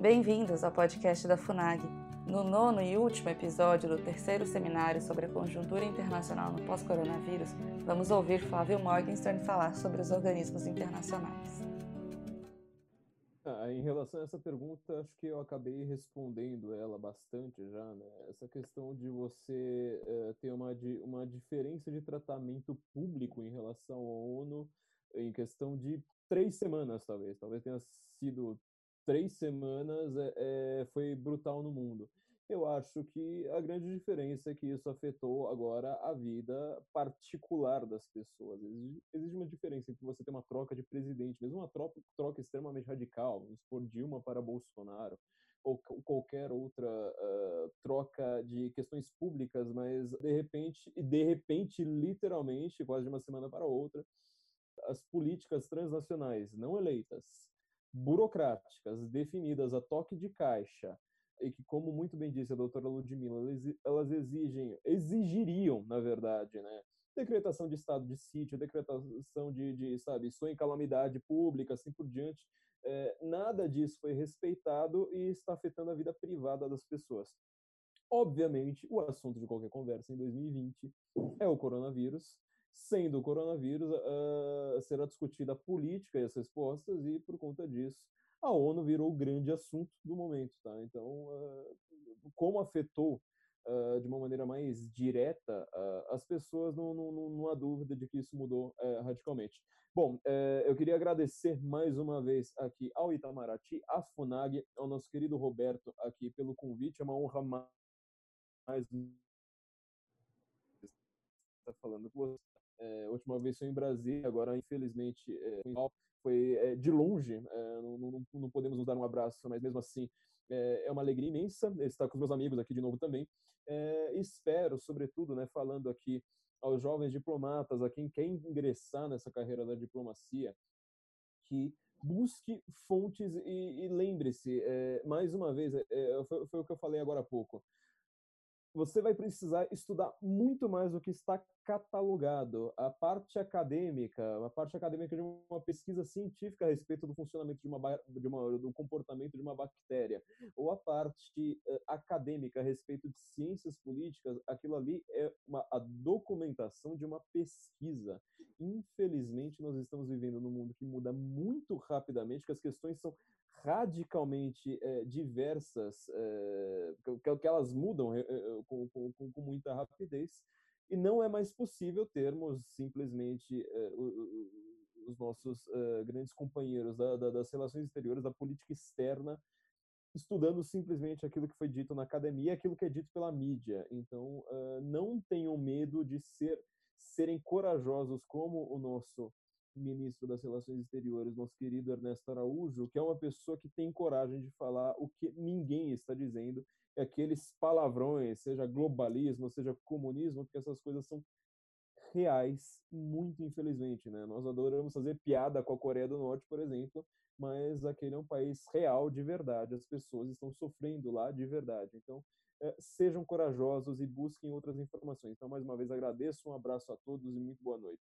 Bem-vindos ao podcast da FUNAG. No nono e último episódio do terceiro seminário sobre a conjuntura internacional no pós-coronavírus, vamos ouvir Flávio Morgenstern falar sobre os organismos internacionais. Ah, em relação a essa pergunta, acho que eu acabei respondendo ela bastante já, né? Essa questão de você uh, ter uma, uma diferença de tratamento público em relação à ONU em questão de três semanas, talvez. Talvez tenha sido três semanas é, foi brutal no mundo. Eu acho que a grande diferença é que isso afetou agora a vida particular das pessoas. Existe uma diferença entre você ter uma troca de presidente, mesmo uma troca, troca extremamente radical, vamos Dilma para Bolsonaro, ou qualquer outra uh, troca de questões públicas, mas de repente, de repente, literalmente, quase de uma semana para outra, as políticas transnacionais não eleitas burocráticas, definidas a toque de caixa, e que, como muito bem disse a doutora Ludmilla, elas exigem, exigiriam, na verdade, né, decretação de estado de sítio, decretação de, de sabe, estou em calamidade pública, assim por diante, é, nada disso foi respeitado e está afetando a vida privada das pessoas. Obviamente, o assunto de qualquer conversa em 2020 é o coronavírus, sendo o coronavírus, uh, será discutida a política e as respostas, e por conta disso, a ONU virou o grande assunto do momento. Tá? Então, uh, como afetou uh, de uma maneira mais direta as pessoas, não, não, não, há dúvida de que isso mudou radicalmente. Bom, eh, eu queria agradecer mais uma vez aqui ao Itamaraty, à FUNAG, ao nosso querido Roberto aqui pelo convite. É uma honra mais estar falando com você. É, a última vez foi em Brasília, agora infelizmente é, foi é, de longe, é, não, não, não, podemos nos dar um abraço, mas mesmo assim é, é uma alegria imensa estar com os meus amigos aqui de novo também. É, espero, sobretudo, né, falando aqui aos jovens diplomatas, a quem quer ingressar nessa carreira da diplomacia, que busque fontes e, e lembre-se, mais uma vez, foi, foi o que eu falei agora há pouco, você vai precisar estudar muito mais do que está catalogado. A parte acadêmica, a parte acadêmica de uma pesquisa científica a respeito do funcionamento de uma, de uma do comportamento de uma bactéria, ou a parte uh, acadêmica a respeito de ciências políticas, aquilo ali é uma, a documentação de uma pesquisa. Infelizmente, nós estamos vivendo num mundo que muda muito rapidamente, que as questões são radicalmente é, diversas, é, que, que, elas mudam é, com, com, com, muita rapidez, e não é mais possível termos simplesmente os nossos grandes companheiros da, da, das relações exteriores, da política externa, estudando simplesmente aquilo que foi dito na academia, aquilo que é dito pela mídia. Então, não tenham medo de ser, serem corajosos como o nosso ministro das Relações Exteriores, nosso querido Ernesto Araújo, que é uma pessoa que tem coragem de falar o que ninguém está dizendo, é aqueles palavrões, seja globalismo, seja comunismo, porque essas coisas são reais, muito infelizmente, né? Nós adoramos fazer piada com a Coreia do Norte, por exemplo, mas aquele é um país real de verdade, as pessoas estão sofrendo lá de verdade. Então, é, sejam corajosos e busquem outras informações. Então, mais uma vez, agradeço, um abraço a todos e muito boa noite.